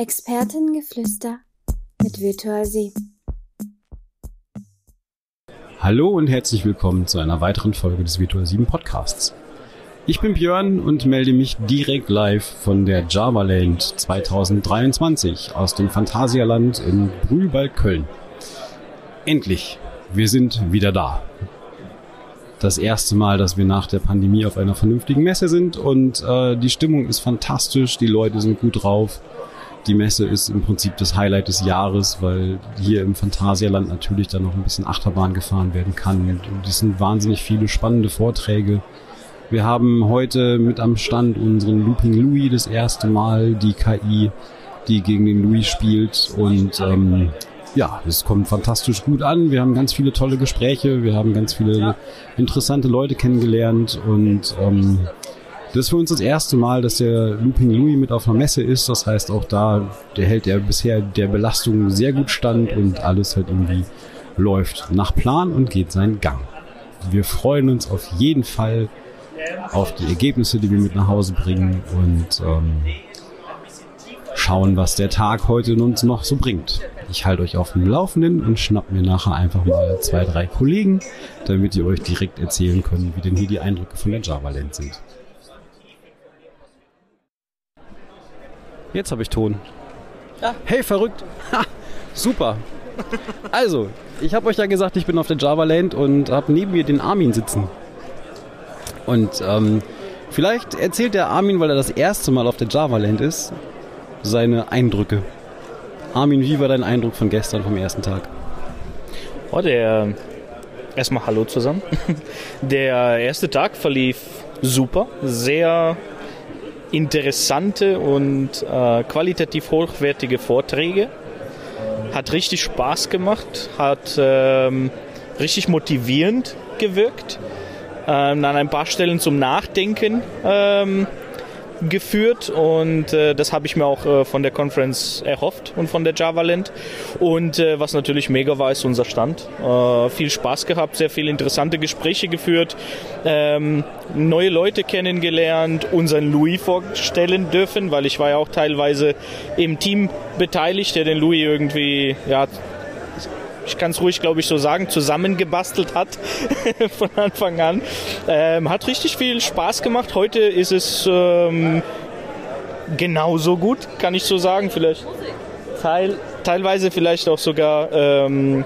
Expertengeflüster mit Virtual Sie. Hallo und herzlich willkommen zu einer weiteren Folge des Virtual 7 Podcasts. Ich bin Björn und melde mich direkt live von der Java Land 2023 aus dem Phantasialand in Brühlwald Köln. Endlich, wir sind wieder da. Das erste Mal, dass wir nach der Pandemie auf einer vernünftigen Messe sind und äh, die Stimmung ist fantastisch, die Leute sind gut drauf. Die Messe ist im Prinzip das Highlight des Jahres, weil hier im Phantasialand natürlich dann noch ein bisschen Achterbahn gefahren werden kann. Und es sind wahnsinnig viele spannende Vorträge. Wir haben heute mit am Stand unseren Looping Louis das erste Mal, die KI, die gegen den Louis spielt. Und ähm, ja, es kommt fantastisch gut an. Wir haben ganz viele tolle Gespräche, wir haben ganz viele interessante Leute kennengelernt und ähm, das ist für uns das erste Mal, dass der Looping Louis mit auf einer Messe ist. Das heißt, auch da, der hält ja bisher der Belastung sehr gut stand und alles halt irgendwie läuft nach Plan und geht seinen Gang. Wir freuen uns auf jeden Fall auf die Ergebnisse, die wir mit nach Hause bringen und ähm, schauen, was der Tag heute uns noch so bringt. Ich halte euch auf dem Laufenden und schnapp mir nachher einfach mal zwei, drei Kollegen, damit ihr euch direkt erzählen könnt, wie denn hier die Eindrücke von der Java Land sind. Jetzt habe ich Ton. Ja. Hey, verrückt. Ha, super. Also, ich habe euch ja gesagt, ich bin auf der Java Land und habe neben mir den Armin sitzen. Und ähm, vielleicht erzählt der Armin, weil er das erste Mal auf der Java Land ist, seine Eindrücke. Armin, wie war dein Eindruck von gestern, vom ersten Tag? Oh, der. Erstmal Hallo zusammen. Der erste Tag verlief super. Sehr interessante und äh, qualitativ hochwertige Vorträge. Hat richtig Spaß gemacht, hat ähm, richtig motivierend gewirkt, ähm, an ein paar Stellen zum Nachdenken ähm, geführt und äh, das habe ich mir auch äh, von der Conference erhofft und von der JavaLand. Und äh, was natürlich mega war, ist unser Stand. Äh, viel Spaß gehabt, sehr viele interessante Gespräche geführt, ähm, neue Leute kennengelernt, unseren Louis vorstellen dürfen, weil ich war ja auch teilweise im Team beteiligt, der den Louis irgendwie ja, ich kann es ruhig, glaube ich, so sagen, zusammengebastelt hat von Anfang an. Ähm, hat richtig viel Spaß gemacht. Heute ist es ähm, genauso gut, kann ich so sagen. Vielleicht teil, teilweise vielleicht auch sogar ähm,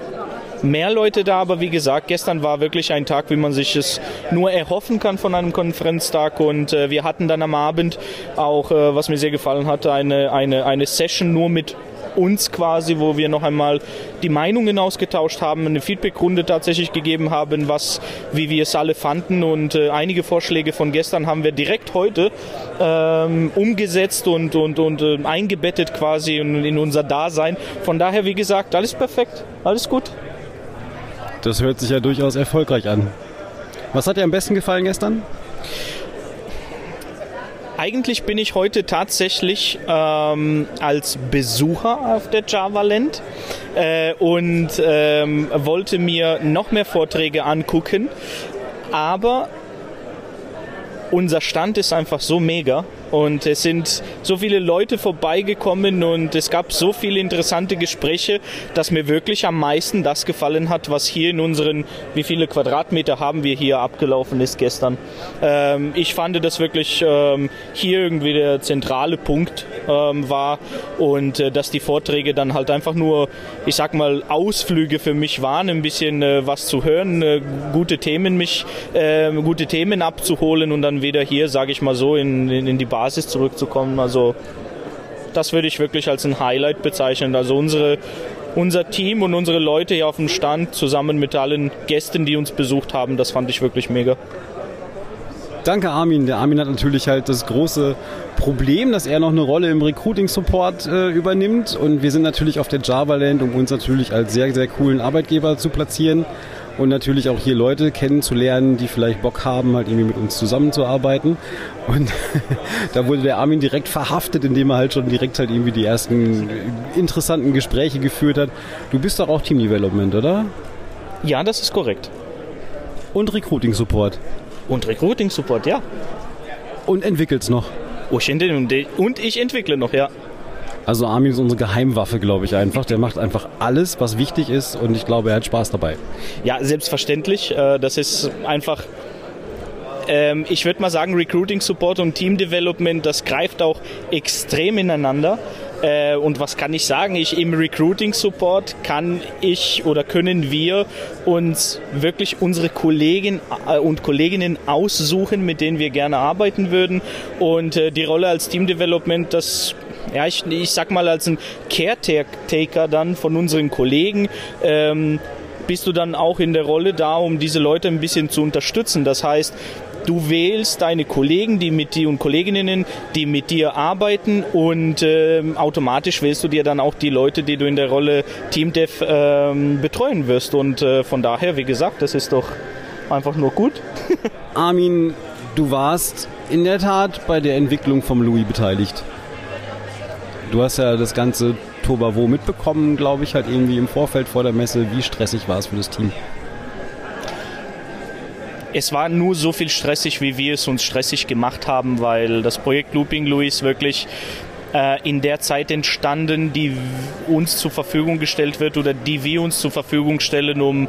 mehr Leute da, aber wie gesagt, gestern war wirklich ein Tag, wie man sich es nur erhoffen kann von einem Konferenztag und äh, wir hatten dann am Abend auch, äh, was mir sehr gefallen hatte, eine, eine, eine Session nur mit uns quasi, wo wir noch einmal die Meinungen ausgetauscht haben, eine Feedbackrunde tatsächlich gegeben haben, was, wie wir es alle fanden und äh, einige Vorschläge von gestern haben wir direkt heute ähm, umgesetzt und, und, und äh, eingebettet quasi in, in unser Dasein. Von daher, wie gesagt, alles perfekt, alles gut. Das hört sich ja durchaus erfolgreich an. Was hat dir am besten gefallen gestern? Eigentlich bin ich heute tatsächlich ähm, als Besucher auf der Java Land äh, und ähm, wollte mir noch mehr Vorträge angucken. Aber unser Stand ist einfach so mega und es sind so viele Leute vorbeigekommen und es gab so viele interessante Gespräche, dass mir wirklich am meisten das gefallen hat, was hier in unseren, wie viele Quadratmeter haben wir hier abgelaufen ist gestern. Ähm, ich fand das wirklich ähm, hier irgendwie der zentrale Punkt ähm, war und äh, dass die Vorträge dann halt einfach nur, ich sag mal, Ausflüge für mich waren, ein bisschen äh, was zu hören, äh, gute Themen mich, äh, gute Themen abzuholen und dann wieder hier, sage ich mal so, in, in, in die Bar Basis zurückzukommen. Also das würde ich wirklich als ein Highlight bezeichnen. Also unsere, unser Team und unsere Leute hier auf dem Stand zusammen mit allen Gästen, die uns besucht haben, das fand ich wirklich mega. Danke Armin. Der Armin hat natürlich halt das große Problem, dass er noch eine Rolle im Recruiting-Support äh, übernimmt. Und wir sind natürlich auf der Java Land, um uns natürlich als sehr, sehr coolen Arbeitgeber zu platzieren und natürlich auch hier Leute kennenzulernen, die vielleicht Bock haben, halt irgendwie mit uns zusammenzuarbeiten. Und da wurde der Armin direkt verhaftet, indem er halt schon direkt halt irgendwie die ersten interessanten Gespräche geführt hat. Du bist doch auch Team Development, oder? Ja, das ist korrekt. Und Recruiting Support. Und Recruiting Support, ja. Und entwickelt's noch. Und ich entwickle noch, ja. Also Armin ist unsere Geheimwaffe, glaube ich einfach. Der macht einfach alles, was wichtig ist und ich glaube, er hat Spaß dabei. Ja, selbstverständlich. Äh, das ist einfach ähm, ich würde mal sagen, Recruiting Support und Team Development, das greift auch extrem ineinander. Äh, und was kann ich sagen? Ich im Recruiting Support kann ich oder können wir uns wirklich unsere Kollegen äh, und Kolleginnen aussuchen, mit denen wir gerne arbeiten würden. Und die Rolle als Team Development, das ja, ich, ich sag mal als ein Caretaker dann von unseren Kollegen, ähm, bist du dann auch in der Rolle da, um diese Leute ein bisschen zu unterstützen. Das heißt, Du wählst deine Kollegen, die mit dir und Kolleginnen, die mit dir arbeiten und äh, automatisch wählst du dir dann auch die Leute, die du in der Rolle Team Dev äh, betreuen wirst. Und äh, von daher, wie gesagt, das ist doch einfach nur gut. Armin, du warst in der Tat bei der Entwicklung vom Louis beteiligt. Du hast ja das ganze Tobavo mitbekommen, glaube ich, halt irgendwie im Vorfeld vor der Messe. Wie stressig war es für das Team? es war nur so viel stressig, wie wir es uns stressig gemacht haben, weil das Projekt Looping Louis wirklich äh, in der Zeit entstanden, die uns zur Verfügung gestellt wird oder die wir uns zur Verfügung stellen, um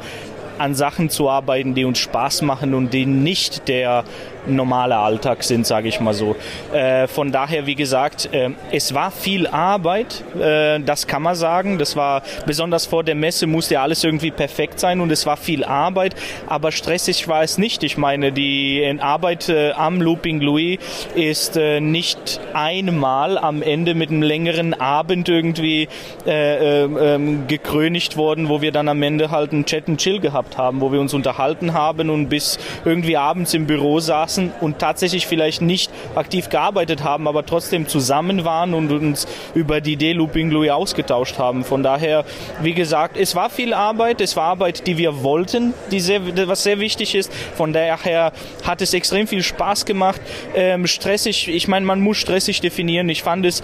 an Sachen zu arbeiten, die uns Spaß machen und die nicht der normale Alltag sind, sage ich mal so. Äh, von daher, wie gesagt, äh, es war viel Arbeit, äh, das kann man sagen. Das war besonders vor der Messe musste ja alles irgendwie perfekt sein und es war viel Arbeit, aber stressig war es nicht. Ich meine, die Arbeit äh, am Looping Louis ist äh, nicht einmal am Ende mit einem längeren Abend irgendwie äh, ähm, gekrönigt worden, wo wir dann am Ende halt einen Chat and Chill gehabt haben, wo wir uns unterhalten haben und bis irgendwie abends im Büro saßen saßen und tatsächlich vielleicht nicht aktiv gearbeitet haben, aber trotzdem zusammen waren und uns über die Idee Looping Louis ausgetauscht haben. Von daher, wie gesagt, es war viel Arbeit, es war Arbeit, die wir wollten, die sehr, was sehr wichtig ist. Von daher hat es extrem viel Spaß gemacht. Ähm, stressig, ich meine, man muss stressig definieren. Ich fand es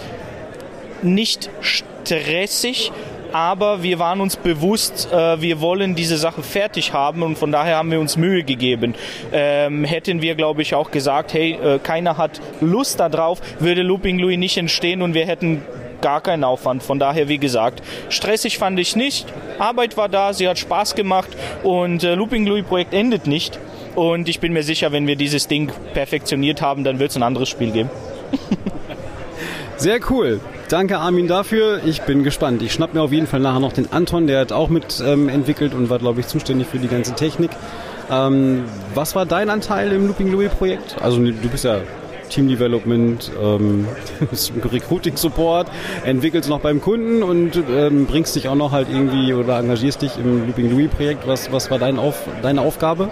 nicht stressig, aber wir waren uns bewusst, äh, wir wollen diese Sache fertig haben und von daher haben wir uns Mühe gegeben. Ähm, hätten wir, glaube ich, auch gesagt, hey, äh, keiner hat Lust darauf, würde Looping Louis nicht entstehen und wir hätten gar keinen Aufwand. Von daher, wie gesagt, stressig fand ich nicht. Arbeit war da, sie hat Spaß gemacht und äh, Looping Louis Projekt endet nicht. Und ich bin mir sicher, wenn wir dieses Ding perfektioniert haben, dann wird es ein anderes Spiel geben. Sehr cool. Danke Armin dafür. Ich bin gespannt. Ich schnapp mir auf jeden Fall nachher noch den Anton, der hat auch mit ähm, entwickelt und war, glaube ich, zuständig für die ganze Technik. Ähm, was war dein Anteil im Looping Louis Projekt? Also du bist ja Team Development, ähm, Recruiting Support, entwickelst noch beim Kunden und ähm, bringst dich auch noch halt irgendwie oder engagierst dich im Looping Louis Projekt. Was, was war dein Auf, deine Aufgabe?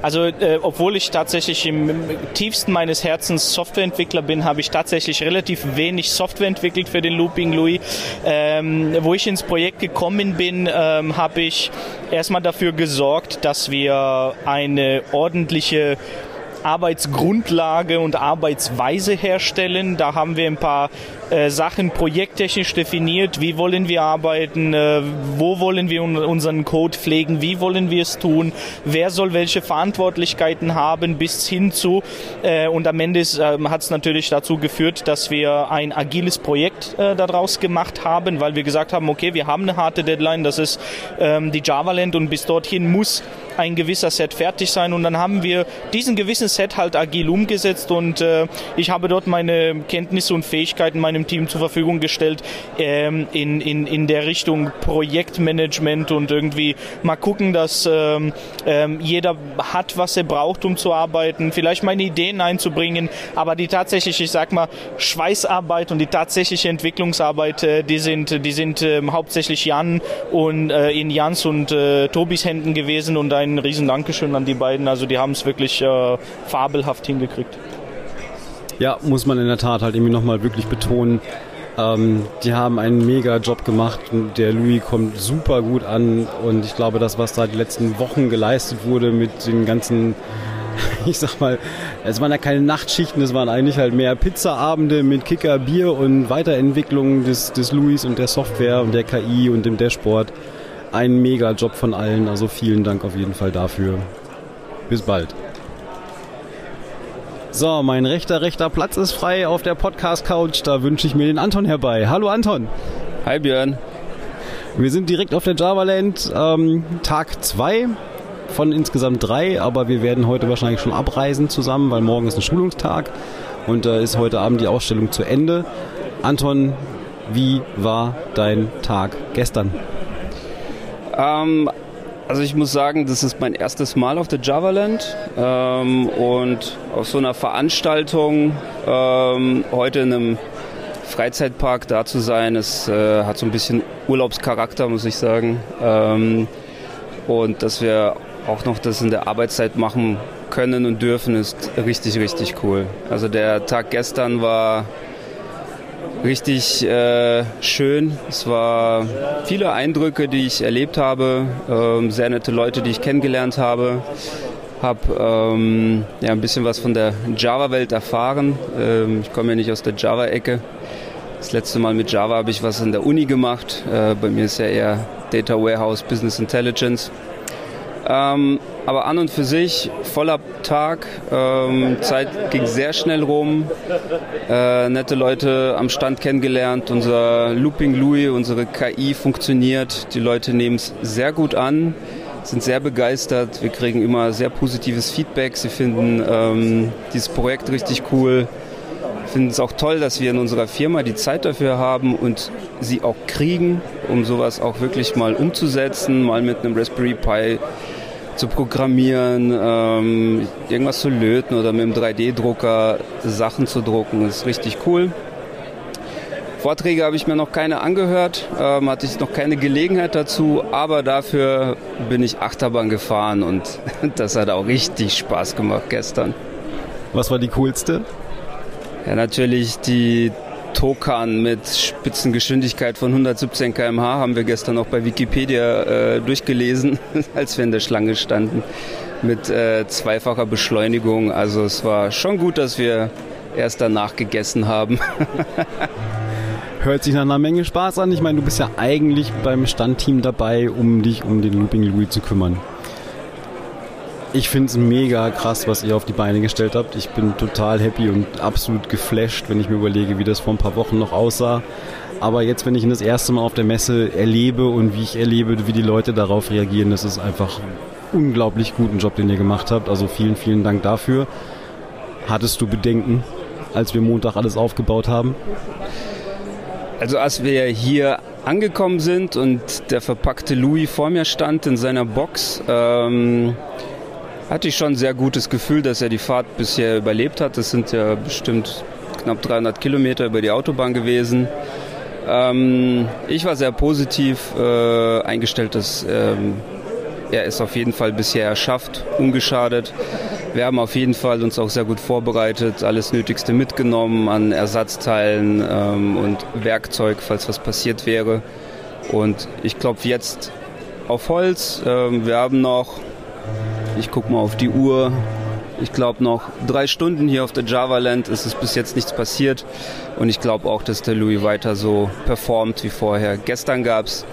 Also äh, obwohl ich tatsächlich im, im, tiefsten meines Herzens Softwareentwickler bin, habe ich tatsächlich relativ wenig Software entwickelt für den Looping Louis. Ähm, wo ich ins Projekt gekommen bin, ähm, habe ich erstmal dafür gesorgt, dass wir eine ordentliche Arbeitsgrundlage und Arbeitsweise herstellen. Da haben wir ein paar äh, Sachen projekttechnisch definiert. Wie wollen wir arbeiten? Äh, wo wollen wir un unseren Code pflegen? Wie wollen wir es tun? Wer soll welche Verantwortlichkeiten haben bis hin zu? Äh, und am Ende ähm, hat es natürlich dazu geführt, dass wir ein agiles Projekt äh, daraus gemacht haben, weil wir gesagt haben, okay, wir haben eine harte Deadline, das ist ähm, die Java-Land und bis dorthin muss ein gewisser Set fertig sein. Und dann haben wir diesen gewissen Set halt agil umgesetzt. Und äh, ich habe dort meine Kenntnisse und Fähigkeiten meinem Team zur Verfügung gestellt ähm, in, in, in der Richtung Projektmanagement und irgendwie mal gucken, dass ähm, ähm, jeder hat, was er braucht, um zu arbeiten, vielleicht meine Ideen einzubringen, aber die tatsächliche, ich sag mal, Schweißarbeit und die tatsächliche Entwicklungsarbeit, äh, die sind, die sind äh, hauptsächlich Jan und äh, in Jans und äh, Tobis Händen gewesen. Und ein ein riesen Dankeschön an die beiden. Also die haben es wirklich äh, fabelhaft hingekriegt. Ja, muss man in der Tat halt irgendwie nochmal wirklich betonen. Ähm, die haben einen mega Job gemacht der Louis kommt super gut an und ich glaube, das, was da die letzten Wochen geleistet wurde mit den ganzen, ich sag mal, es waren ja keine Nachtschichten, es waren eigentlich halt mehr Pizzaabende mit Kicker, Bier und Weiterentwicklung des, des Louis und der Software und der KI und dem Dashboard ein Mega-Job von allen. Also vielen Dank auf jeden Fall dafür. Bis bald. So, mein rechter, rechter Platz ist frei auf der Podcast-Couch. Da wünsche ich mir den Anton herbei. Hallo Anton. Hi Björn. Wir sind direkt auf der Javaland, ähm, Tag 2 von insgesamt drei, aber wir werden heute wahrscheinlich schon abreisen zusammen, weil morgen ist ein Schulungstag und da äh, ist heute Abend die Ausstellung zu Ende. Anton, wie war dein Tag gestern? Ähm, also ich muss sagen, das ist mein erstes Mal auf der Javaland ähm, und auf so einer Veranstaltung ähm, heute in einem Freizeitpark da zu sein, es äh, hat so ein bisschen Urlaubscharakter, muss ich sagen. Ähm, und dass wir auch noch das in der Arbeitszeit machen können und dürfen, ist richtig, richtig cool. Also der Tag gestern war richtig äh, schön. Es war viele Eindrücke, die ich erlebt habe, ähm, sehr nette Leute, die ich kennengelernt habe. Habe ähm, ja, ein bisschen was von der Java-Welt erfahren. Ähm, ich komme ja nicht aus der Java-Ecke. Das letzte Mal mit Java habe ich was in der Uni gemacht. Äh, bei mir ist ja eher Data Warehouse, Business Intelligence. Ähm, aber an und für sich voller Tag. Ähm, Zeit ging sehr schnell rum. Äh, nette Leute am Stand kennengelernt. Unser Looping Louis, unsere KI funktioniert. Die Leute nehmen es sehr gut an, sind sehr begeistert. Wir kriegen immer sehr positives Feedback. Sie finden ähm, dieses Projekt richtig cool. Finden es auch toll, dass wir in unserer Firma die Zeit dafür haben und sie auch kriegen, um sowas auch wirklich mal umzusetzen, mal mit einem Raspberry Pi zu programmieren, ähm, irgendwas zu löten oder mit dem 3D-Drucker Sachen zu drucken. Das ist richtig cool. Vorträge habe ich mir noch keine angehört, ähm, hatte ich noch keine Gelegenheit dazu, aber dafür bin ich Achterbahn gefahren und das hat auch richtig Spaß gemacht gestern. Was war die coolste? Ja, natürlich die Tokan mit Spitzengeschwindigkeit von 117 km/h haben wir gestern noch bei Wikipedia äh, durchgelesen, als wir in der Schlange standen, mit äh, zweifacher Beschleunigung. Also es war schon gut, dass wir erst danach gegessen haben. Hört sich nach einer Menge Spaß an. Ich meine, du bist ja eigentlich beim Standteam dabei, um dich um den Looping Louis zu kümmern ich finde es mega krass, was ihr auf die Beine gestellt habt. Ich bin total happy und absolut geflasht, wenn ich mir überlege, wie das vor ein paar Wochen noch aussah. Aber jetzt, wenn ich ihn das erste Mal auf der Messe erlebe und wie ich erlebe, wie die Leute darauf reagieren, das ist einfach unglaublich guten Job, den ihr gemacht habt. Also vielen, vielen Dank dafür. Hattest du Bedenken, als wir Montag alles aufgebaut haben? Also als wir hier angekommen sind und der verpackte Louis vor mir stand in seiner Box, ähm, hatte ich schon ein sehr gutes Gefühl, dass er die Fahrt bisher überlebt hat. Das sind ja bestimmt knapp 300 Kilometer über die Autobahn gewesen. Ähm, ich war sehr positiv äh, eingestellt, dass ähm, er es auf jeden Fall bisher erschafft, ungeschadet. Wir haben auf jeden Fall uns auch sehr gut vorbereitet, alles Nötigste mitgenommen an Ersatzteilen ähm, und Werkzeug, falls was passiert wäre. Und ich klopfe jetzt auf Holz. Ähm, wir haben noch ich gucke mal auf die Uhr. Ich glaube, noch drei Stunden hier auf der Java-Land ist es bis jetzt nichts passiert. Und ich glaube auch, dass der Louis weiter so performt wie vorher. Gestern gab es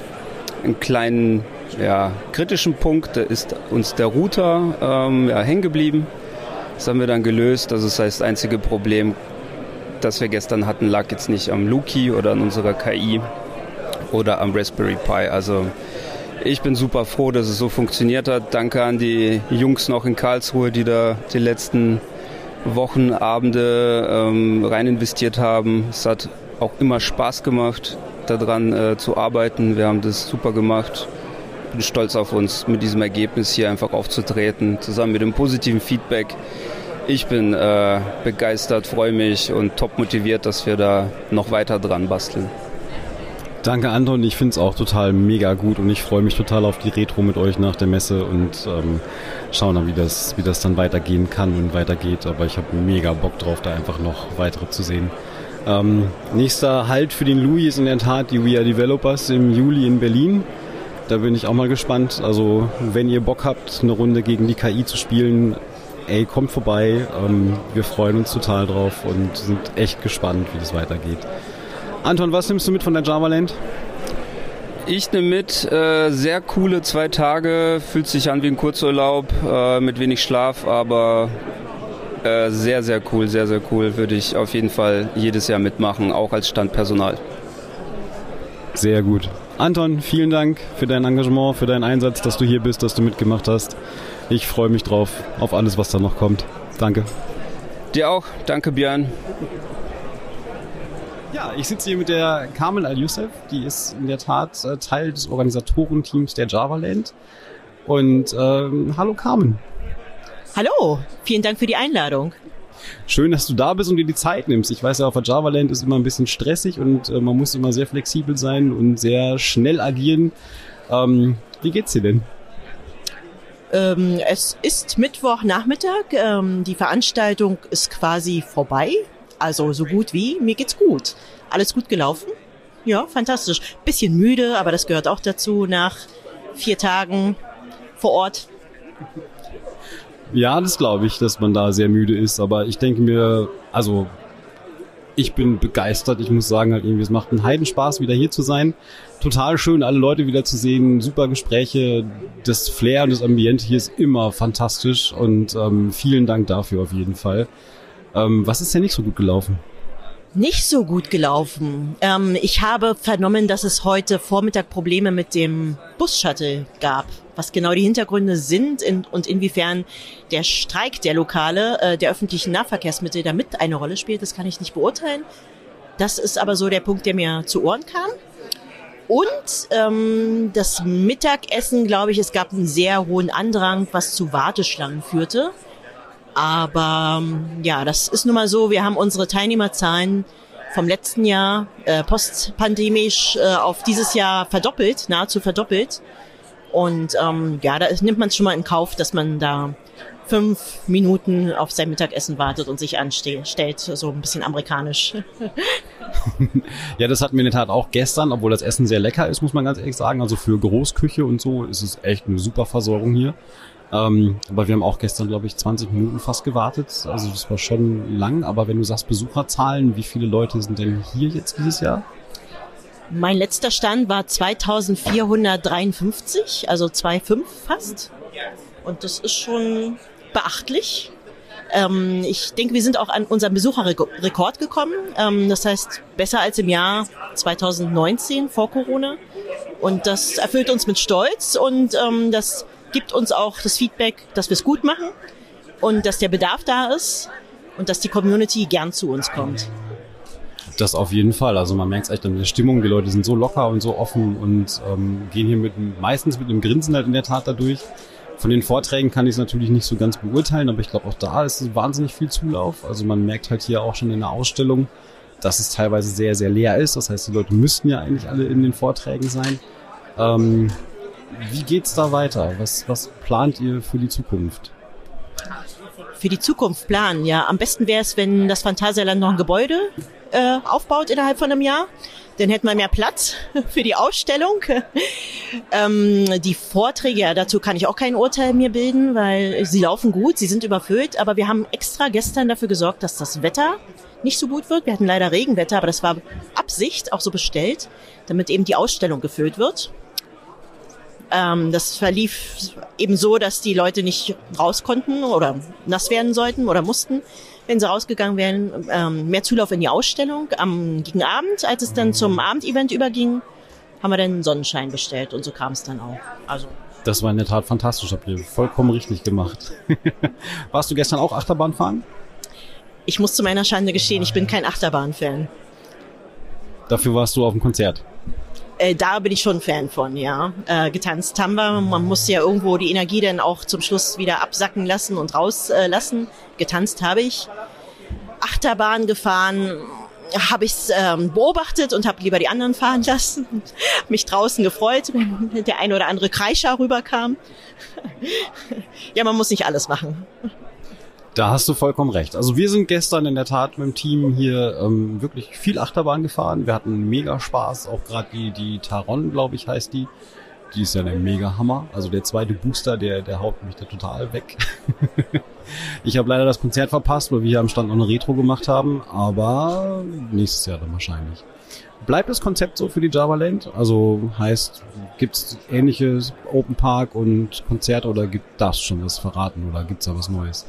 einen kleinen ja, kritischen Punkt. Da ist uns der Router ähm, ja, hängen geblieben. Das haben wir dann gelöst. Also das heißt, das einzige Problem, das wir gestern hatten, lag jetzt nicht am Luki oder an unserer KI oder am Raspberry Pi. Also ich bin super froh, dass es so funktioniert hat. Danke an die Jungs noch in Karlsruhe, die da die letzten Wochen, Abende ähm, rein investiert haben. Es hat auch immer Spaß gemacht, daran äh, zu arbeiten. Wir haben das super gemacht. Bin stolz auf uns, mit diesem Ergebnis hier einfach aufzutreten, zusammen mit dem positiven Feedback. Ich bin äh, begeistert, freue mich und top motiviert, dass wir da noch weiter dran basteln. Danke, Anton. Ich finde es auch total mega gut und ich freue mich total auf die Retro mit euch nach der Messe und ähm, schauen dann, wie das, wie das dann weitergehen kann und weitergeht. Aber ich habe mega Bock drauf, da einfach noch weitere zu sehen. Ähm, nächster Halt für den Louis ist in der Tat die We Are Developers im Juli in Berlin. Da bin ich auch mal gespannt. Also, wenn ihr Bock habt, eine Runde gegen die KI zu spielen, ey, kommt vorbei. Ähm, wir freuen uns total drauf und sind echt gespannt, wie das weitergeht. Anton, was nimmst du mit von der Javaland? Ich nehme mit äh, sehr coole zwei Tage, fühlt sich an wie ein Kurzurlaub, äh, mit wenig Schlaf, aber Äh, sehr, sehr cool, sehr, sehr cool. Würde ich auf jeden Fall jedes Jahr mitmachen, auch als Standpersonal. Sehr gut. Anton, vielen Dank für dein Engagement, für deinen Einsatz, dass du hier bist, dass du mitgemacht hast. Ich freue mich drauf, auf alles, was da noch kommt. Danke. Dir auch. Danke, Björn. Ja, ich sitze hier mit der Carmen Al-Youssef. Die ist in der Tat äh, Teil des Organisatorenteams der JavaLand. Und ähm, hallo Carmen. Hallo, vielen Dank für die Einladung. Schön, dass du da bist und dir die Zeit nimmst. Ich weiß ja, auf der JavaLand ist immer ein bisschen stressig und äh, man muss immer sehr flexibel sein und sehr schnell agieren. Ähm, wie geht's dir denn? Ähm, es ist Mittwochnachmittag. Ähm, die Veranstaltung ist quasi vorbei. Also so gut wie. Mir geht's gut. Alles gut gelaufen. Ja, fantastisch. Bisschen müde, aber das gehört auch dazu nach vier Tagen vor Ort. Ja, das glaube ich, dass man da sehr müde ist. Aber ich denke mir, also ich bin begeistert. Ich muss sagen, halt irgendwie, es macht einen Heidenspaß, wieder hier zu sein. Total schön, alle Leute wieder zu sehen. Super Gespräche. Das Flair und das Ambiente hier ist immer fantastisch. Und ähm, vielen Dank dafür auf jeden Fall. Ähm, was ist denn nicht so gut gelaufen? Nicht so gut gelaufen. Ähm, ich habe vernommen, dass es heute Vormittag Probleme mit dem Bus-Shuttle gab. Was genau die Hintergründe sind in, und inwiefern der Streik der Lokale, äh, der öffentlichen Nahverkehrsmittel damit eine Rolle spielt, das kann ich nicht beurteilen. Das ist aber so der Punkt, der mir zu Ohren kam. Und ähm, das Mittagessen, glaube ich, es gab einen sehr hohen Andrang, was zu Warteschlangen führte. Aber ähm, ja, das ist nun mal so. Wir haben unsere Teilnehmerzahlen vom letzten Jahr äh, postpandemisch äh, auf dieses Jahr verdoppelt, nahezu verdoppelt. Und ähm, ja, da nimmt man es schon mal in Kauf, dass man da fünf Minuten auf sein Mittagessen wartet und sich anstellt, so ein bisschen amerikanisch. ja, das hatten wir in der Tat auch gestern, obwohl das Essen sehr lecker ist, muss man ganz ehrlich sagen. Also für Großküche und so ist es echt eine super Versorgung hier. Ähm, aber wir haben auch gestern, glaube ich, 20 Minuten fast gewartet. Also das war schon lang. Aber wenn du sagst Besucherzahlen, wie viele Leute sind denn hier jetzt dieses Jahr? Mein letzter Stand war 2453, also 2,5 fast. Und das ist schon beachtlich. Ähm, ich denke, wir sind auch an unseren Besucherrekord gekommen. Ähm, das heißt, besser als im Jahr 2019 vor Corona. Und das erfüllt uns mit Stolz und ähm, das gibt uns auch das Feedback, dass wir es gut machen und dass der Bedarf da ist und dass die Community gern zu uns kommt. Das auf jeden Fall. Also man merkt es echt an der Stimmung. Die Leute sind so locker und so offen und ähm, gehen hier mit meistens mit einem Grinsen halt in der Tat dadurch. Von den Vorträgen kann ich es natürlich nicht so ganz beurteilen, aber ich glaube auch da ist wahnsinnig viel Zulauf. Also man merkt halt hier auch schon in der Ausstellung, dass es teilweise sehr, sehr leer ist. Das heißt, die Leute müssten ja eigentlich alle in den Vorträgen sein. Ähm, wie geht's da weiter? Was, was plant ihr für die Zukunft? Für die Zukunft planen, ja. Am besten wäre es, wenn das Phantasialand noch ein Gebäude äh, aufbaut innerhalb von einem Jahr. Dann hätten wir mehr Platz für die Ausstellung. ähm, die Vorträge, ja, dazu kann ich auch kein Urteil mir bilden, weil sie laufen gut, sie sind überfüllt. Aber wir haben extra gestern dafür gesorgt, dass das Wetter nicht so gut wird. Wir hatten leider Regenwetter, aber das war Absicht, auch so bestellt, damit eben die Ausstellung gefüllt wird. Ähm, das verlief eben so, dass die Leute nicht raus konnten oder nass werden sollten oder mussten, wenn sie rausgegangen wären. Ähm, mehr Zulauf in die Ausstellung. Am gegen Abend, als es dann zum Abendevent überging, haben wir dann Sonnenschein bestellt und so kam es dann auch. Also das war in der Tat fantastisch, habt ihr vollkommen richtig gemacht. Warst du gestern auch Achterbahn fahren? Ich muss zu meiner Schande gestehen, ich bin kein Achterbahn-Fan. Dafür warst du auf dem Konzert äh, da bin ich schon Fan von, ja. Äh, getanzt haben wir. Man muss ja irgendwo die Energie dann auch zum Schluss wieder absacken lassen und rauslassen. Äh, getanzt habe ich. Achterbahn gefahren habe ich ähm, beobachtet und habe lieber die anderen fahren lassen. Mich draußen gefreut, wenn der eine oder andere Kreischer rüberkam. ja, man muss nicht alles machen. Da hast du vollkommen recht. Also wir sind gestern in der Tat mit dem Team hier ähm, wirklich viel Achterbahn gefahren. Wir hatten mega Spaß. Auch gerade die, die Taron, glaube ich, heißt die. Die ist ja der mega Hammer. Also der zweite Booster, der, der haut mich da total weg. ich habe leider das Konzert verpasst, weil wir hier am Stand noch eine Retro gemacht haben. Aber nächstes Jahr dann wahrscheinlich. Bleibt das Konzept so für die Java Land? Also heißt, gibt's ähnliches Open Park und Konzert oder gibt das schon was verraten oder gibt's da was Neues?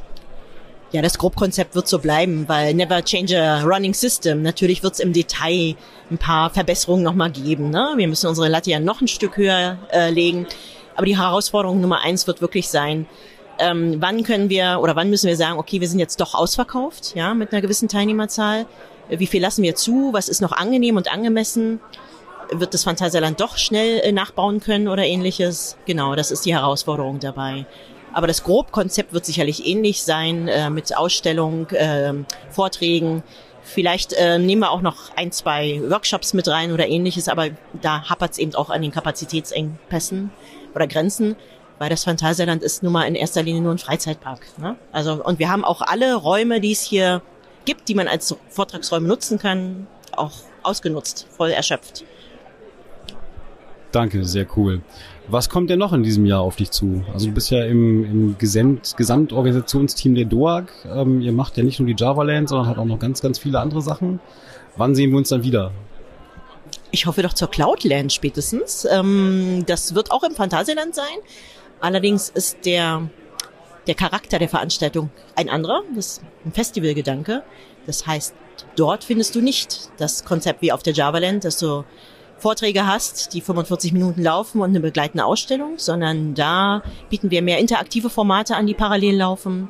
Ja, das Grobkonzept wird so bleiben, weil never change a running system. Natürlich wird es im Detail ein paar Verbesserungen nochmal geben. Ne? Wir müssen unsere Latte ja noch ein Stück höher äh, legen. Aber die Herausforderung Nummer eins wird wirklich sein, ähm, wann können wir oder wann müssen wir sagen, okay, wir sind jetzt doch ausverkauft, ja, mit einer gewissen Teilnehmerzahl. Wie viel lassen wir zu? Was ist noch angenehm und angemessen? Wird das Phantasialand doch schnell äh, nachbauen können oder ähnliches? Genau, das ist die Herausforderung dabei. Aber das Grobkonzept wird sicherlich ähnlich sein, äh, mit Ausstellung, äh, Vorträgen. Vielleicht äh, nehmen wir auch noch ein, zwei Workshops mit rein oder ähnliches, aber da hapert es eben auch an den Kapazitätsengpässen oder Grenzen, weil das Phantasialand ist nun mal in erster Linie nur ein Freizeitpark. Ne? Also und wir haben auch alle Räume, die es hier gibt, die man als Vortragsräume nutzen kann, auch ausgenutzt, voll erschöpft. Danke, sehr cool. Was kommt denn noch in diesem Jahr auf dich zu? Also du bist ja im, im Gesamt, Gesamtorganisationsteam der DOAG. Ähm, ihr macht ja nicht nur die Java Land, sondern halt auch noch ganz, ganz viele andere Sachen. Wann sehen wir uns dann wieder? Ich hoffe doch zur Cloudland spätestens. Ähm, das wird auch im Phantasialand sein. Allerdings ist der, der Charakter der Veranstaltung ein anderer. Das ist ein Festivalgedanke. Das heißt, dort findest du nicht das Konzept wie auf der Java Land, dass du Vorträge hast, die 45 Minuten laufen und eine begleitende Ausstellung, sondern da bieten wir mehr interaktive Formate an, die parallel laufen.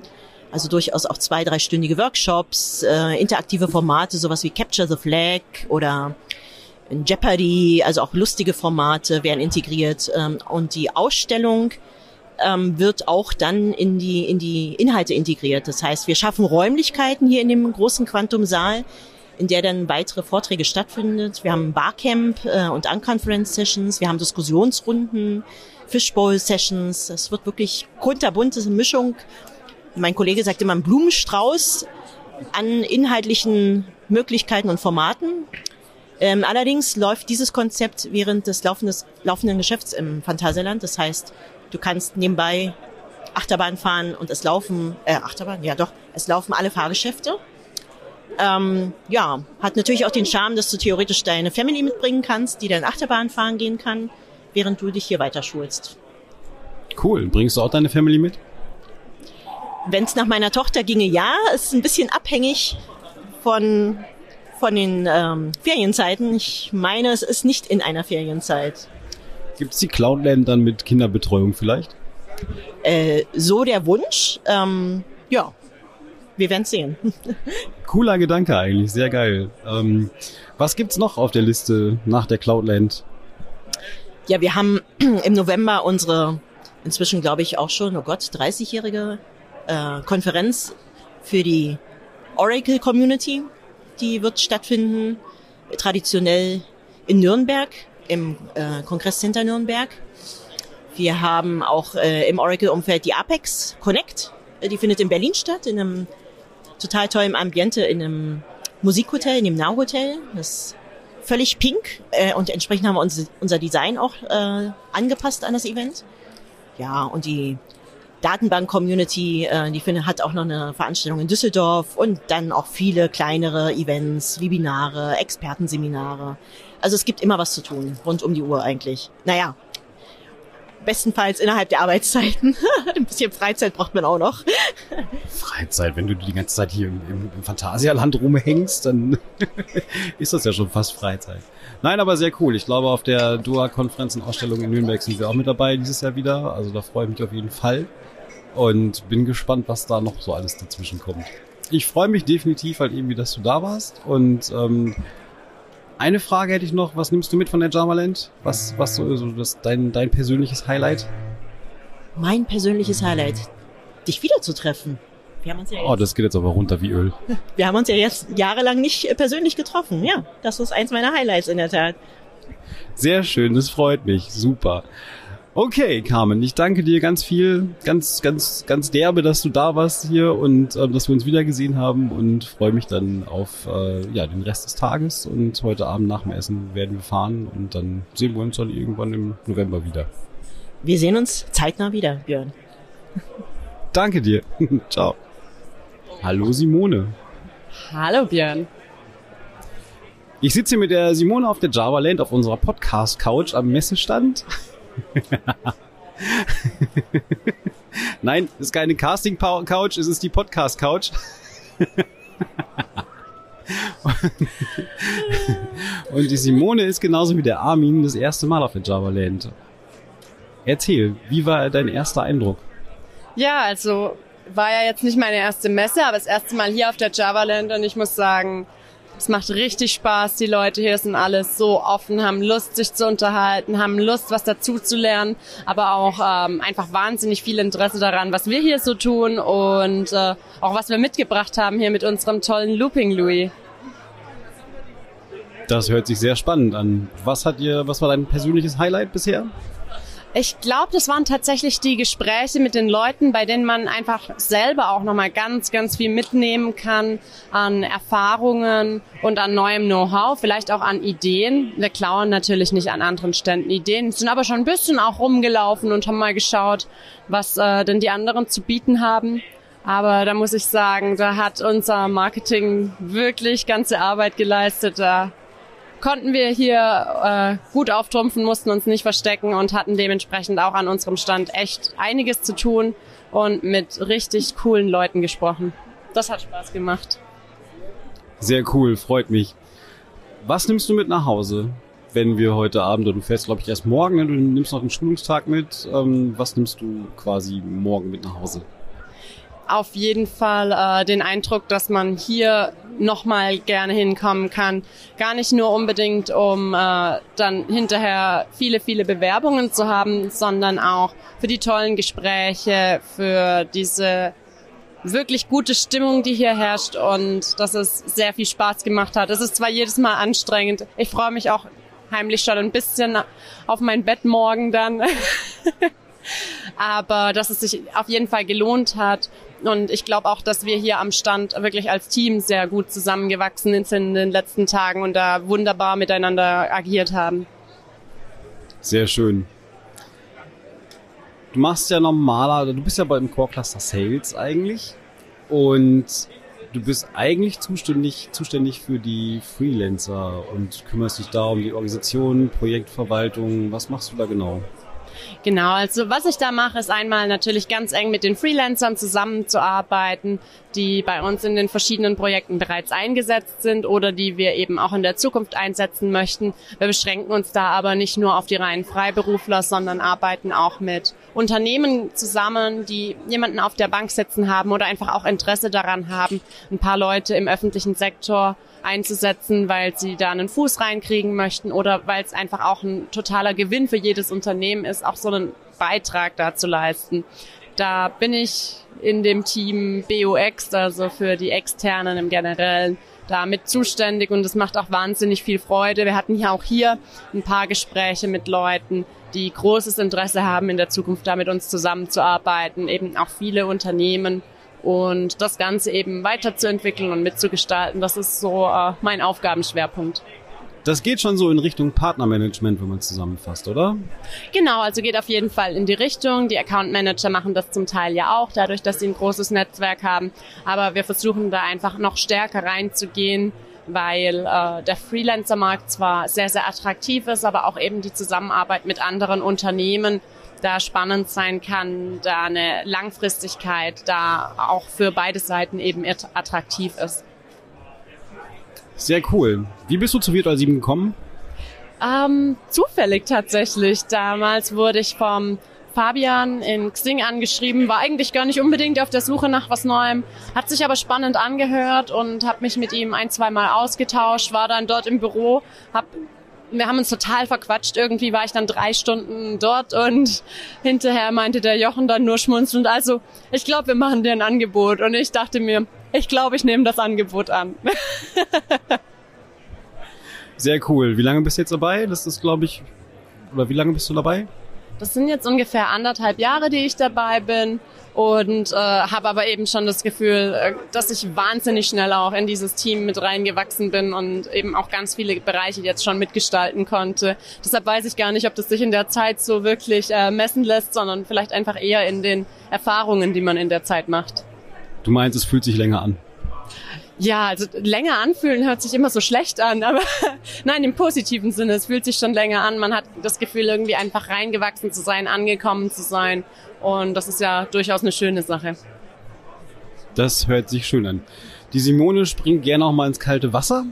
Also durchaus auch zwei, dreistündige Workshops, äh, interaktive Formate, sowas wie Capture the Flag oder Jeopardy, also auch lustige Formate werden integriert. Ähm, und die Ausstellung ähm, wird auch dann in die, in die Inhalte integriert. Das heißt, wir schaffen Räumlichkeiten hier in dem großen Quantum-Saal, in der dann weitere Vorträge stattfindet. Wir haben Barcamp äh, und Unconference-Sessions, wir haben Diskussionsrunden, Fishbowl-Sessions. Es wird wirklich kunterbunt, das ist eine Mischung. Mein Kollege sagt immer ein Blumenstrauß an inhaltlichen Möglichkeiten und Formaten. Ähm, allerdings läuft dieses Konzept während des laufendes, laufenden Geschäfts im Phantasialand. Das heißt, du kannst nebenbei Achterbahn fahren und es laufen, äh, Achterbahn, ja doch, es laufen alle Fahrgeschäfte. Ähm, ja, hat natürlich auch den Charme, dass du theoretisch deine Family mitbringen kannst, die dann Achterbahn fahren gehen kann, während du dich hier weiter schulst. Cool. Bringst du auch deine Family mit? Wenn es nach meiner Tochter ginge, ja. Ist ein bisschen abhängig von, von den ähm, Ferienzeiten. Ich meine, es ist nicht in einer Ferienzeit. Gibt es die Cloudland dann mit Kinderbetreuung vielleicht? Äh, so der Wunsch. Ähm, ja, wir werden sehen. Cooler Gedanke eigentlich, sehr geil. Ähm, was gibt's noch auf der Liste nach der Cloudland? Ja, wir haben im November unsere inzwischen, glaube ich, auch schon, oh Gott, 30-jährige äh, Konferenz für die Oracle Community. Die wird stattfinden, traditionell in Nürnberg, im äh, Kongresscenter Nürnberg. Wir haben auch äh, im Oracle-Umfeld die Apex Connect. Die findet in Berlin statt, in einem total toll im Ambiente in einem Musikhotel, in dem Now Hotel. Das ist völlig pink äh, und entsprechend haben wir uns, unser Design auch äh, angepasst an das Event. Ja, und die Datenbank-Community, äh, die finde, hat auch noch eine Veranstaltung in Düsseldorf und dann auch viele kleinere Events, Webinare, Expertenseminare. Also es gibt immer was zu tun, rund um die Uhr eigentlich. Naja, bestenfalls innerhalb der Arbeitszeiten. Ein bisschen Freizeit braucht man auch noch. Freizeit, wenn du die ganze Zeit hier im, im, Phantasialand rumhängst, dann ist das ja schon fast Freizeit. Nein, aber sehr cool. Ich glaube, auf der DOA-Konferenz und Ausstellung in Nürnberg sind wir auch mit dabei dieses Jahr wieder. Also da freue ich mich auf jeden Fall. Und bin gespannt, was da noch so alles dazwischen kommt. Ich freue mich definitiv halt irgendwie, dass du da warst. Und ähm, eine Frage hätte ich noch. Was nimmst du mit von der Jamaland? Was, was so, so das, dein, dein persönliches Highlight? Mein persönliches Highlight, dich wiederzutreffen. Wir haben uns ja Oh, das geht jetzt aber runter wie Öl. Wir haben uns ja jetzt jahrelang nicht äh, persönlich getroffen. Ja, das ist eins meiner Highlights in der Tat. Sehr schön, das freut mich. Super. Okay, Carmen, ich danke dir ganz viel, ganz, ganz, ganz derbe, dass du da warst hier und äh, dass wir uns wiedergesehen haben und freue mich dann auf äh, ja, den Rest des Tages und heute Abend nach dem Essen werden wir fahren und dann sehen wir uns dann irgendwann im November wieder. Wir sehen uns zeitnah wieder, Björn. Danke dir. Ciao. Hallo Simone. Hallo Björn. Ich sitze hier mit der Simone auf der Java Land auf unserer Podcast Couch am Messestand. Nein, es ist keine Casting-Couch, es ist die Podcast-Couch. Und die Simone ist genauso wie der Armin das erste Mal auf der Java Land. Erzähl, wie war dein erster Eindruck? Ja, also war ja jetzt nicht meine erste Messe, aber das erste Mal hier auf der Java Land und ich muss sagen, es macht richtig Spaß. Die Leute hier sind alles so offen, haben Lust, sich zu unterhalten, haben Lust, was dazu zu lernen, aber auch ähm, einfach wahnsinnig viel Interesse daran, was wir hier so tun und äh, auch was wir mitgebracht haben hier mit unserem tollen Looping Louis. Das hört sich sehr spannend an. Was hat dir, was war dein persönliches Highlight bisher? Ich glaube, das waren tatsächlich die Gespräche mit den Leuten, bei denen man einfach selber auch nochmal ganz, ganz viel mitnehmen kann an Erfahrungen und an neuem Know-how, vielleicht auch an Ideen. Wir klauen natürlich nicht an anderen Ständen Ideen, sind aber schon ein bisschen auch rumgelaufen und haben mal geschaut, was äh, denn die anderen zu bieten haben. Aber da muss ich sagen, da hat unser Marketing wirklich ganze Arbeit geleistet. Da konnten wir hier äh, gut auftrumpfen, mussten uns nicht verstecken und hatten dementsprechend auch an unserem Stand echt einiges zu tun und mit richtig coolen Leuten gesprochen. Das hat Spaß gemacht. Sehr cool, freut mich. Was nimmst du mit nach Hause, wenn wir heute Abend, du fährst glaube ich erst morgen, ne? du nimmst noch einen Schulungstag mit, ähm, was nimmst du quasi morgen mit nach Hause? Auf jeden Fall äh, den Eindruck, dass man hier nochmal gerne hinkommen kann. Gar nicht nur unbedingt, um äh, dann hinterher viele, viele Bewerbungen zu haben, sondern auch für die tollen Gespräche, für diese wirklich gute Stimmung, die hier herrscht und dass es sehr viel Spaß gemacht hat. Es ist zwar jedes Mal anstrengend. Ich freue mich auch heimlich schon ein bisschen auf mein Bett morgen dann. Aber dass es sich auf jeden Fall gelohnt hat und ich glaube auch, dass wir hier am Stand wirklich als Team sehr gut zusammengewachsen sind in den letzten Tagen und da wunderbar miteinander agiert haben. Sehr schön. Du machst ja normaler, du bist ja beim Core Cluster Sales eigentlich und du bist eigentlich zuständig, zuständig für die Freelancer und kümmerst dich da um die Organisation, Projektverwaltung. Was machst du da genau? Genau, also was ich da mache, ist einmal natürlich ganz eng mit den Freelancern zusammenzuarbeiten, die bei uns in den verschiedenen Projekten bereits eingesetzt sind oder die wir eben auch in der Zukunft einsetzen möchten. Wir beschränken uns da aber nicht nur auf die reinen Freiberufler, sondern arbeiten auch mit Unternehmen zusammen, die jemanden auf der Bank sitzen haben oder einfach auch Interesse daran haben, ein paar Leute im öffentlichen Sektor einzusetzen, weil sie da einen Fuß reinkriegen möchten oder weil es einfach auch ein totaler Gewinn für jedes Unternehmen ist, auch so einen Beitrag da zu leisten. Da bin ich in dem Team BOX, also für die Externen im Generellen, damit zuständig und es macht auch wahnsinnig viel Freude. Wir hatten ja auch hier ein paar Gespräche mit Leuten, die großes Interesse haben, in der Zukunft da mit uns zusammenzuarbeiten, eben auch viele Unternehmen und das Ganze eben weiterzuentwickeln und mitzugestalten. Das ist so äh, mein Aufgabenschwerpunkt. Das geht schon so in Richtung Partnermanagement, wenn man zusammenfasst, oder? Genau, also geht auf jeden Fall in die Richtung. Die Account Manager machen das zum Teil ja auch, dadurch, dass sie ein großes Netzwerk haben. Aber wir versuchen da einfach noch stärker reinzugehen, weil äh, der Freelancer-Markt zwar sehr, sehr attraktiv ist, aber auch eben die Zusammenarbeit mit anderen Unternehmen da spannend sein kann, da eine Langfristigkeit da auch für beide Seiten eben attraktiv ist. Sehr cool. Wie bist du zu Virtual 7 gekommen? Ähm, zufällig tatsächlich. Damals wurde ich vom Fabian in Xing angeschrieben, war eigentlich gar nicht unbedingt auf der Suche nach was Neuem, hat sich aber spannend angehört und habe mich mit ihm ein, zwei Mal ausgetauscht, war dann dort im Büro, habe wir haben uns total verquatscht. Irgendwie war ich dann drei Stunden dort und hinterher meinte der Jochen dann nur schmunzelnd, also ich glaube, wir machen dir ein Angebot. Und ich dachte mir, ich glaube, ich nehme das Angebot an. Sehr cool. Wie lange bist du jetzt dabei? Das ist, glaube ich, oder wie lange bist du dabei? Das sind jetzt ungefähr anderthalb Jahre, die ich dabei bin und äh, habe aber eben schon das Gefühl, äh, dass ich wahnsinnig schnell auch in dieses Team mit reingewachsen bin und eben auch ganz viele Bereiche jetzt schon mitgestalten konnte. Deshalb weiß ich gar nicht, ob das sich in der Zeit so wirklich äh, messen lässt, sondern vielleicht einfach eher in den Erfahrungen, die man in der Zeit macht. Du meinst, es fühlt sich länger an? Ja, also länger anfühlen hört sich immer so schlecht an, aber nein, im positiven Sinne, es fühlt sich schon länger an. Man hat das Gefühl, irgendwie einfach reingewachsen zu sein, angekommen zu sein. Und das ist ja durchaus eine schöne Sache. Das hört sich schön an. Die Simone springt gerne auch mal ins kalte Wasser.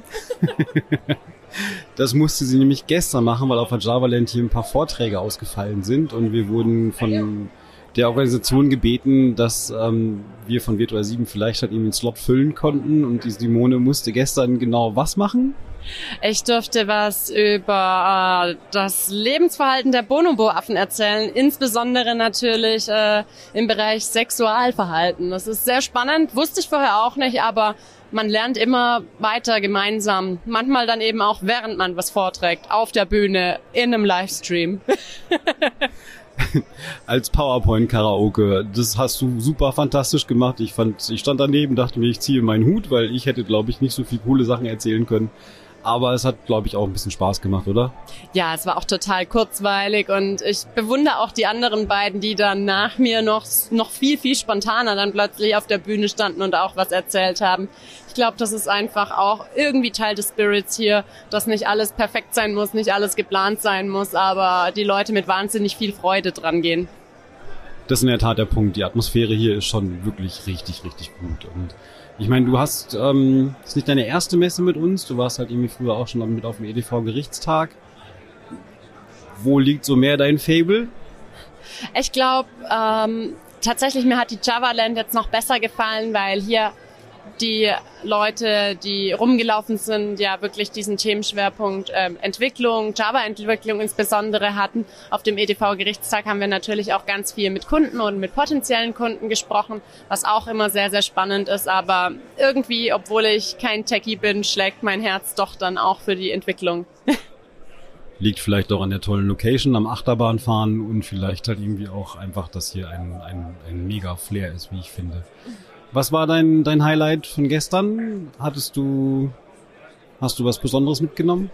das musste sie nämlich gestern machen, weil auf der JavaLand hier ein paar Vorträge ausgefallen sind und wir wurden von der Organisation gebeten, dass ähm, wir von Virtual 7 vielleicht halt irgendwie einen Slot füllen konnten und die Simone musste gestern genau was machen? Ich durfte was über äh, das Lebensverhalten der Bonobo-Affen erzählen, insbesondere natürlich äh, im Bereich Sexualverhalten. Das ist sehr spannend, wusste ich vorher auch nicht, aber man lernt immer weiter gemeinsam. Manchmal dann eben auch, während man was vorträgt, auf der Bühne, in einem Livestream. als PowerPoint-Karaoke. Das hast du super fantastisch gemacht. Ich fand, ich stand daneben, dachte mir, ich ziehe meinen Hut, weil ich hätte, glaube ich, nicht so viel coole Sachen erzählen können. Aber es hat, glaube ich, auch ein bisschen Spaß gemacht, oder? Ja, es war auch total kurzweilig und ich bewundere auch die anderen beiden, die dann nach mir noch, noch viel, viel spontaner dann plötzlich auf der Bühne standen und auch was erzählt haben. Ich glaube, das ist einfach auch irgendwie Teil des Spirits hier, dass nicht alles perfekt sein muss, nicht alles geplant sein muss, aber die Leute mit wahnsinnig viel Freude dran gehen. Das ist in der Tat der Punkt. Die Atmosphäre hier ist schon wirklich richtig, richtig gut. Und ich meine, du hast, ähm, ist nicht deine erste Messe mit uns, du warst halt irgendwie früher auch schon mit auf dem EDV-Gerichtstag. Wo liegt so mehr dein Fable? Ich glaube, ähm, tatsächlich mir hat die Java Land jetzt noch besser gefallen, weil hier die Leute, die rumgelaufen sind, ja wirklich diesen Themenschwerpunkt ähm, Entwicklung, Java-Entwicklung insbesondere hatten. Auf dem EDV-Gerichtstag haben wir natürlich auch ganz viel mit Kunden und mit potenziellen Kunden gesprochen, was auch immer sehr, sehr spannend ist. Aber irgendwie, obwohl ich kein Techie bin, schlägt mein Herz doch dann auch für die Entwicklung. Liegt vielleicht auch an der tollen Location am Achterbahnfahren und vielleicht halt irgendwie auch einfach, dass hier ein, ein, ein Mega-Flair ist, wie ich finde. Was war dein, dein Highlight von gestern? Hattest du, hast du was Besonderes mitgenommen?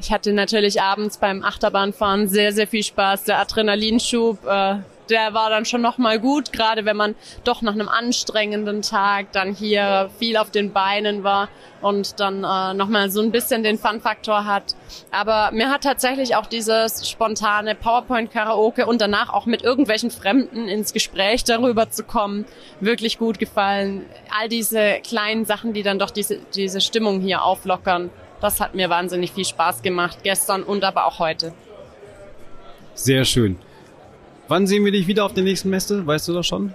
Ich hatte natürlich abends beim Achterbahnfahren sehr, sehr viel Spaß. Der Adrenalinschub, äh, der war dann schon nochmal gut, gerade wenn man doch nach einem anstrengenden Tag dann hier viel auf den Beinen war und dann äh, nochmal so ein bisschen den Fun-Faktor hat. Aber mir hat tatsächlich auch dieses spontane PowerPoint-Karaoke und danach auch mit irgendwelchen Fremden ins Gespräch darüber zu kommen, wirklich gut gefallen. All diese kleinen Sachen, die dann doch diese, diese Stimmung hier auflockern, das hat mir wahnsinnig viel Spaß gemacht, gestern und aber auch heute. Sehr schön. Wann sehen wir dich wieder auf der nächsten Messe? Weißt du das schon?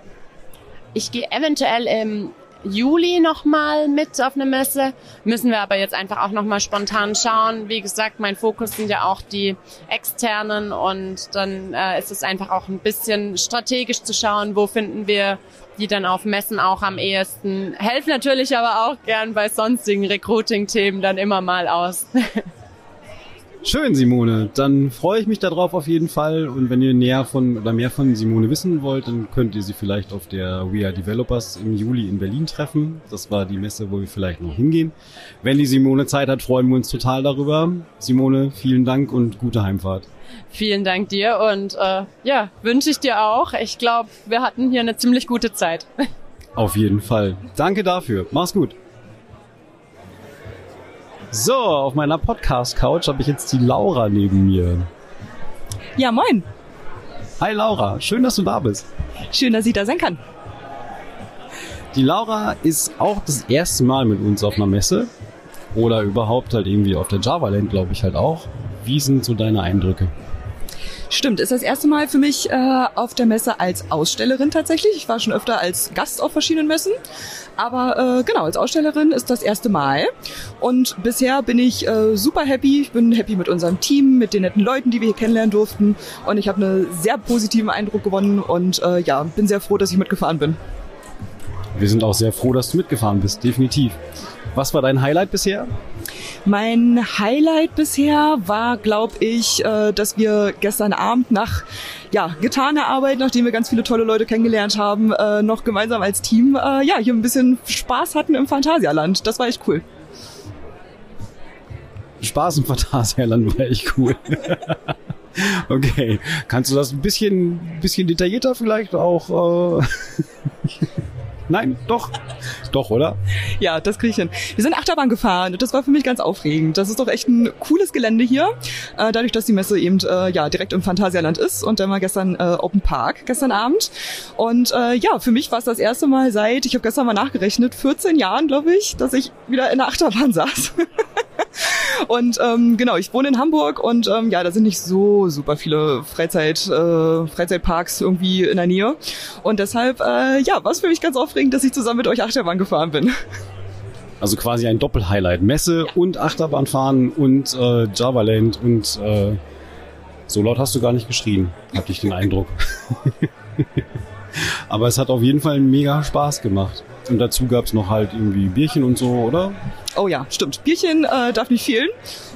Ich gehe eventuell im Juli nochmal mit auf eine Messe. Müssen wir aber jetzt einfach auch nochmal spontan schauen. Wie gesagt, mein Fokus sind ja auch die externen und dann äh, ist es einfach auch ein bisschen strategisch zu schauen, wo finden wir die dann auf Messen auch am ehesten. Helfen natürlich aber auch gern bei sonstigen Recruiting-Themen dann immer mal aus. Schön, Simone. Dann freue ich mich darauf auf jeden Fall. Und wenn ihr näher von oder mehr von Simone wissen wollt, dann könnt ihr sie vielleicht auf der We Are Developers im Juli in Berlin treffen. Das war die Messe, wo wir vielleicht noch hingehen. Wenn die Simone Zeit hat, freuen wir uns total darüber. Simone, vielen Dank und gute Heimfahrt. Vielen Dank dir und äh, ja, wünsche ich dir auch. Ich glaube, wir hatten hier eine ziemlich gute Zeit. Auf jeden Fall. Danke dafür. Mach's gut. So, auf meiner Podcast-Couch habe ich jetzt die Laura neben mir. Ja, moin. Hi Laura, schön, dass du da bist. Schön, dass ich da sein kann. Die Laura ist auch das erste Mal mit uns auf einer Messe. Oder überhaupt halt irgendwie auf der Java Land, glaube ich halt auch. Wie sind so deine Eindrücke? Stimmt, ist das erste Mal für mich äh, auf der Messe als Ausstellerin tatsächlich. Ich war schon öfter als Gast auf verschiedenen Messen, aber äh, genau, als Ausstellerin ist das erste Mal. Und bisher bin ich äh, super happy. Ich bin happy mit unserem Team, mit den netten Leuten, die wir hier kennenlernen durften. Und ich habe einen sehr positiven Eindruck gewonnen und äh, ja, bin sehr froh, dass ich mitgefahren bin. Wir sind auch sehr froh, dass du mitgefahren bist, definitiv. Was war dein Highlight bisher? Mein Highlight bisher war, glaube ich, äh, dass wir gestern Abend nach ja, getaner Arbeit, nachdem wir ganz viele tolle Leute kennengelernt haben, äh, noch gemeinsam als Team äh, ja, hier ein bisschen Spaß hatten im Phantasialand. Das war echt cool. Spaß im Phantasialand war echt cool. okay, kannst du das ein bisschen, bisschen detaillierter vielleicht auch? Äh Nein, doch. Doch, oder? Ja, das kriege ich hin. Wir sind Achterbahn gefahren und das war für mich ganz aufregend. Das ist doch echt ein cooles Gelände hier. Äh, dadurch, dass die Messe eben äh, ja direkt im Phantasialand ist und dann war gestern äh, Open Park, gestern Abend. Und äh, ja, für mich war es das erste Mal seit, ich habe gestern mal nachgerechnet, 14 Jahren, glaube ich, dass ich wieder in der Achterbahn saß. und ähm, genau, ich wohne in Hamburg und ähm, ja, da sind nicht so super viele Freizeit, äh, Freizeitparks irgendwie in der Nähe. Und deshalb, äh, ja, war es für mich ganz aufregend, dass ich zusammen mit euch Achterbahn gefahren bin. Also quasi ein Doppelhighlight. Messe und Achterbahnfahren und äh, Javaland und äh, so laut hast du gar nicht geschrien, hatte ich den Eindruck. Aber es hat auf jeden Fall mega Spaß gemacht. Und dazu gab's noch halt irgendwie Bierchen und so, oder? Oh ja, stimmt. Bierchen äh, darf nicht fehlen.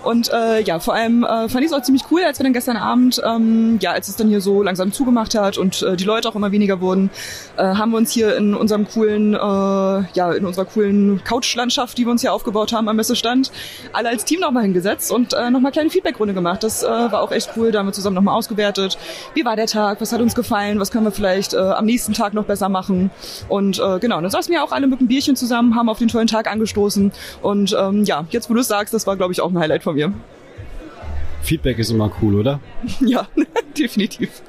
Und äh, ja, vor allem äh, fand ich es auch ziemlich cool, als wir dann gestern Abend, ähm, ja, als es dann hier so langsam zugemacht hat und äh, die Leute auch immer weniger wurden, äh, haben wir uns hier in unserem coolen, äh, ja, in unserer coolen Couchlandschaft, die wir uns hier aufgebaut haben am Messestand, alle als Team nochmal hingesetzt und äh, nochmal kleine Feedbackrunde gemacht. Das äh, war auch echt cool, da haben wir zusammen nochmal ausgewertet. Wie war der Tag? Was hat uns gefallen? Was können wir vielleicht äh, am nächsten Tag noch besser machen? Und äh, genau, dann saßen wir auch alle mit einem Bierchen zusammen, haben auf den tollen Tag angestoßen und ähm, ja, jetzt wo du es sagst, das war glaube ich auch ein Highlight von mir. Feedback ist immer cool, oder? Ja, definitiv.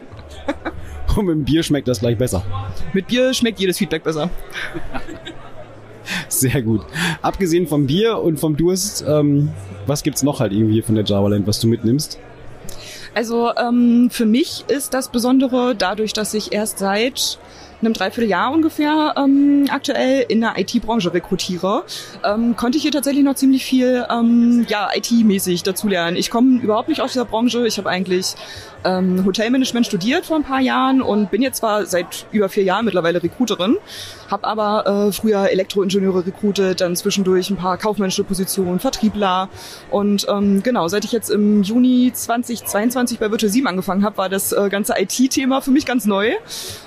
Und mit dem Bier schmeckt das gleich besser. Mit Bier schmeckt jedes Feedback besser. Sehr gut. Abgesehen vom Bier und vom Durst, ähm, was gibt's noch halt irgendwie von der Javaland, was du mitnimmst? Also ähm, für mich ist das Besondere dadurch, dass ich erst seit einem Dreivierteljahr ungefähr ähm, aktuell in der IT-Branche rekrutiere, ähm, konnte ich hier tatsächlich noch ziemlich viel ähm, ja, IT-mäßig dazulernen. Ich komme überhaupt nicht aus dieser Branche. Ich habe eigentlich ähm, Hotelmanagement studiert vor ein paar Jahren und bin jetzt zwar seit über vier Jahren mittlerweile Recruiterin, habe aber äh, früher Elektroingenieure recruitet, dann zwischendurch ein paar kaufmännische Positionen, Vertriebler und ähm, genau, seit ich jetzt im Juni 2022 bei Virtual 7 angefangen habe, war das äh, ganze IT-Thema für mich ganz neu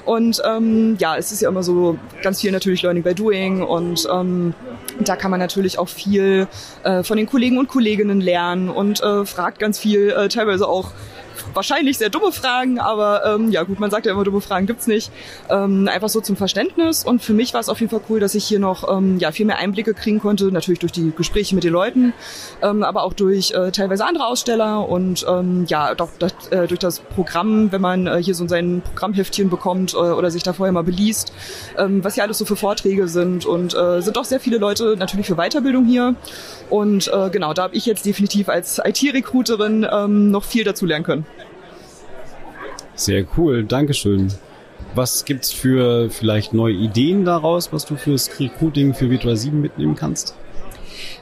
und ähm, ja, es ist ja immer so ganz viel natürlich Learning by Doing und ähm, da kann man natürlich auch viel äh, von den Kollegen und Kolleginnen lernen und äh, fragt ganz viel, äh, teilweise auch wahrscheinlich sehr dumme Fragen, aber ähm, ja gut, man sagt ja immer, dumme Fragen gibt's nicht. Ähm, einfach so zum Verständnis. Und für mich war es auf jeden Fall cool, dass ich hier noch ähm, ja, viel mehr Einblicke kriegen konnte, natürlich durch die Gespräche mit den Leuten, ähm, aber auch durch äh, teilweise andere Aussteller und ähm, ja, doch das, äh, durch das Programm, wenn man äh, hier so sein Programmheftchen bekommt äh, oder sich da vorher mal beliest, ähm, was hier alles so für Vorträge sind. Und äh, sind doch sehr viele Leute natürlich für Weiterbildung hier. Und äh, genau, da habe ich jetzt definitiv als IT-Recruiterin ähm, noch viel dazu lernen können. Sehr cool, Dankeschön. Was gibt's für vielleicht neue Ideen daraus, was du fürs Recruiting für Virtual 7 mitnehmen kannst?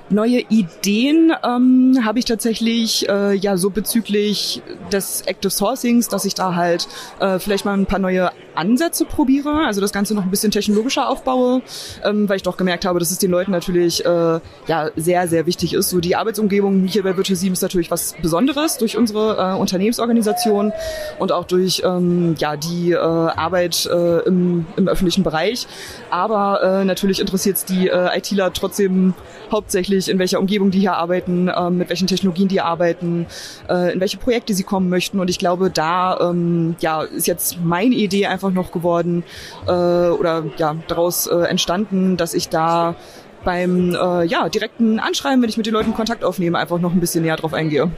Neue Ideen ähm, habe ich tatsächlich äh, ja so bezüglich des Active Sourcings, dass ich da halt äh, vielleicht mal ein paar neue Ansätze probiere, also das Ganze noch ein bisschen technologischer aufbaue, ähm, weil ich doch gemerkt habe, dass es den Leuten natürlich äh, ja sehr, sehr wichtig ist. So die Arbeitsumgebung hier bei Virtual 7 ist natürlich was Besonderes durch unsere äh, Unternehmensorganisation und auch durch ähm, ja die äh, Arbeit äh, im, im öffentlichen Bereich. Aber äh, natürlich interessiert es die äh, ITler trotzdem hauptsächlich, in welcher Umgebung die hier arbeiten, äh, mit welchen Technologien die arbeiten, äh, in welche Projekte sie kommen möchten. Und ich glaube, da ähm, ja, ist jetzt meine Idee einfach noch geworden äh, oder ja, daraus äh, entstanden, dass ich da beim äh, ja, direkten Anschreiben, wenn ich mit den Leuten Kontakt aufnehme, einfach noch ein bisschen näher drauf eingehe.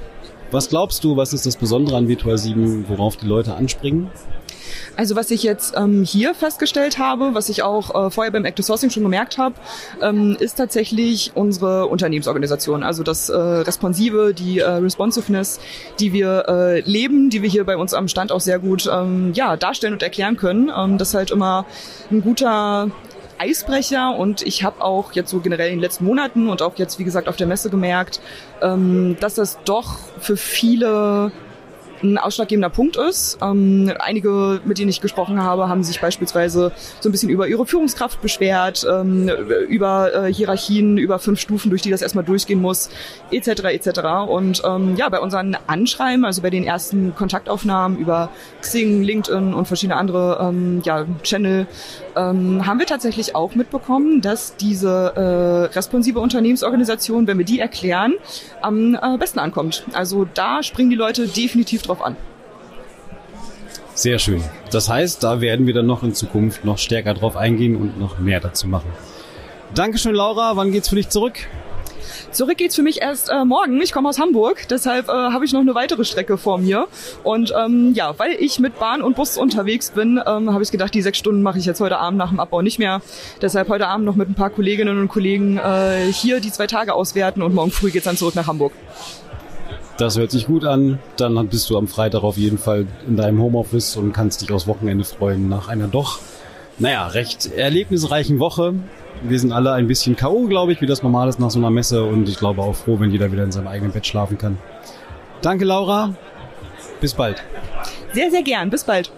Was glaubst du, was ist das Besondere an Virtual 7, worauf die Leute anspringen? Also was ich jetzt ähm, hier festgestellt habe, was ich auch äh, vorher beim Active Sourcing schon gemerkt habe, ähm, ist tatsächlich unsere Unternehmensorganisation. Also das äh, Responsive, die äh, Responsiveness, die wir äh, leben, die wir hier bei uns am Stand auch sehr gut ähm, ja, darstellen und erklären können. Ähm, das ist halt immer ein guter Eisbrecher und ich habe auch jetzt so generell in den letzten Monaten und auch jetzt, wie gesagt, auf der Messe gemerkt, ähm, dass das doch für viele ein ausschlaggebender Punkt ist. Ähm, einige, mit denen ich gesprochen habe, haben sich beispielsweise so ein bisschen über ihre Führungskraft beschwert, ähm, über äh, Hierarchien, über fünf Stufen, durch die das erstmal durchgehen muss, etc. etc. Und ähm, ja, bei unseren Anschreiben, also bei den ersten Kontaktaufnahmen über Xing, LinkedIn und verschiedene andere ähm, ja, Channel, ähm, haben wir tatsächlich auch mitbekommen, dass diese äh, responsive Unternehmensorganisation, wenn wir die erklären, am äh, besten ankommt. Also da springen die Leute definitiv drauf an. Sehr schön. Das heißt, da werden wir dann noch in Zukunft noch stärker drauf eingehen und noch mehr dazu machen. Dankeschön, Laura. Wann geht's für dich zurück? Zurück geht's für mich erst äh, morgen. Ich komme aus Hamburg, deshalb äh, habe ich noch eine weitere Strecke vor mir. Und ähm, ja, weil ich mit Bahn und Bus unterwegs bin, ähm, habe ich gedacht, die sechs Stunden mache ich jetzt heute Abend nach dem Abbau nicht mehr. Deshalb heute Abend noch mit ein paar Kolleginnen und Kollegen äh, hier die zwei Tage auswerten und morgen früh geht's dann zurück nach Hamburg. Das hört sich gut an. Dann bist du am Freitag auf jeden Fall in deinem Homeoffice und kannst dich aufs Wochenende freuen nach einer doch, naja, recht erlebnisreichen Woche. Wir sind alle ein bisschen K.O., glaube ich, wie das normal ist nach so einer Messe und ich glaube auch froh, wenn jeder wieder in seinem eigenen Bett schlafen kann. Danke, Laura. Bis bald. Sehr, sehr gern. Bis bald.